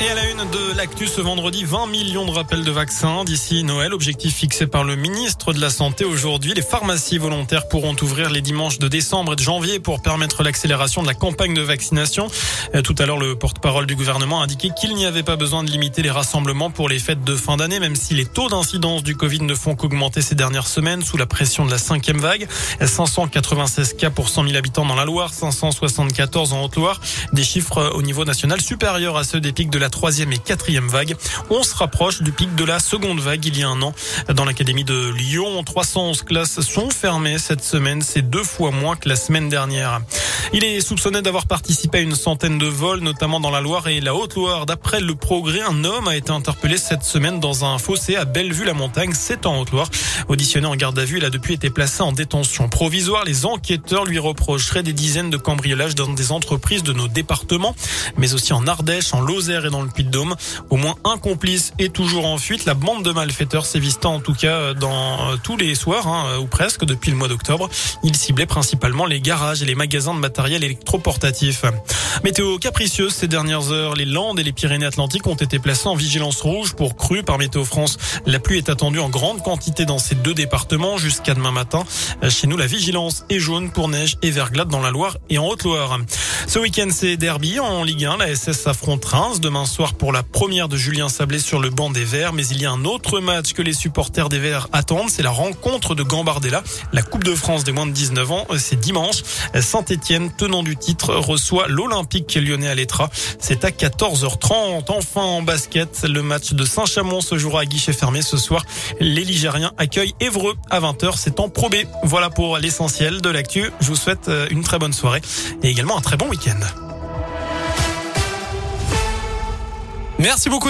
Et à la une de l'actu ce vendredi, 20 millions de rappels de vaccins d'ici Noël. Objectif fixé par le ministre de la Santé aujourd'hui. Les pharmacies volontaires pourront ouvrir les dimanches de décembre et de janvier pour permettre l'accélération de la campagne de vaccination. Euh, tout à l'heure, le porte-parole du gouvernement a indiqué qu'il n'y avait pas besoin de limiter les rassemblements pour les fêtes de fin d'année, même si les taux d'incidence du Covid ne font qu'augmenter ces dernières semaines sous la pression de la cinquième vague. 596 cas pour 100 000 habitants dans la Loire, 574 en Haute-Loire. Des chiffres au niveau national supérieurs à ceux des pics de la troisième et quatrième vague. On se rapproche du pic de la seconde vague il y a un an. Dans l'académie de Lyon, 311 classes sont fermées cette semaine. C'est deux fois moins que la semaine dernière. Il est soupçonné d'avoir participé à une centaine de vols, notamment dans la Loire et la Haute-Loire. D'après le progrès, un homme a été interpellé cette semaine dans un fossé à Bellevue-la-Montagne, c'est en Haute-Loire. Auditionné en garde à vue, il a depuis été placé en détention provisoire. Les enquêteurs lui reprocheraient des dizaines de cambriolages dans des entreprises de nos départements, mais aussi en Ardèche, en Lozère et dans le Puy-de-Dôme. Au moins un complice est toujours en fuite. La bande de malfaiteurs sévissant en tout cas dans euh, tous les soirs, hein, ou presque, depuis le mois d'octobre. Il ciblait principalement les garages et les magasins de matériel électroportatif. Météo capricieuse ces dernières heures. Les Landes et les Pyrénées-Atlantiques ont été placés en vigilance rouge pour crue par Météo France. La pluie est attendue en grande quantité dans ces deux départements jusqu'à demain matin. Chez nous, la vigilance est jaune pour neige et verglas dans la Loire et en Haute-Loire. Ce week-end, c'est derby en Ligue 1. La SS affronte Reims demain soir pour la première de Julien Sablé sur le banc des Verts. Mais il y a un autre match que les supporters des Verts attendent. C'est la rencontre de Gambardella. La Coupe de France des moins de 19 ans. C'est dimanche. Saint-Etienne, tenant du titre, reçoit l'Olympique lyonnais à l'Etra. C'est à 14h30. Enfin, en basket, le match de Saint-Chamond se jouera à guichet fermé ce soir. Les Ligériens accueillent Évreux à 20h. C'est en Pro B. Voilà pour l'essentiel de l'actu. Je vous souhaite une très bonne soirée et également un très bon week-end. Merci beaucoup.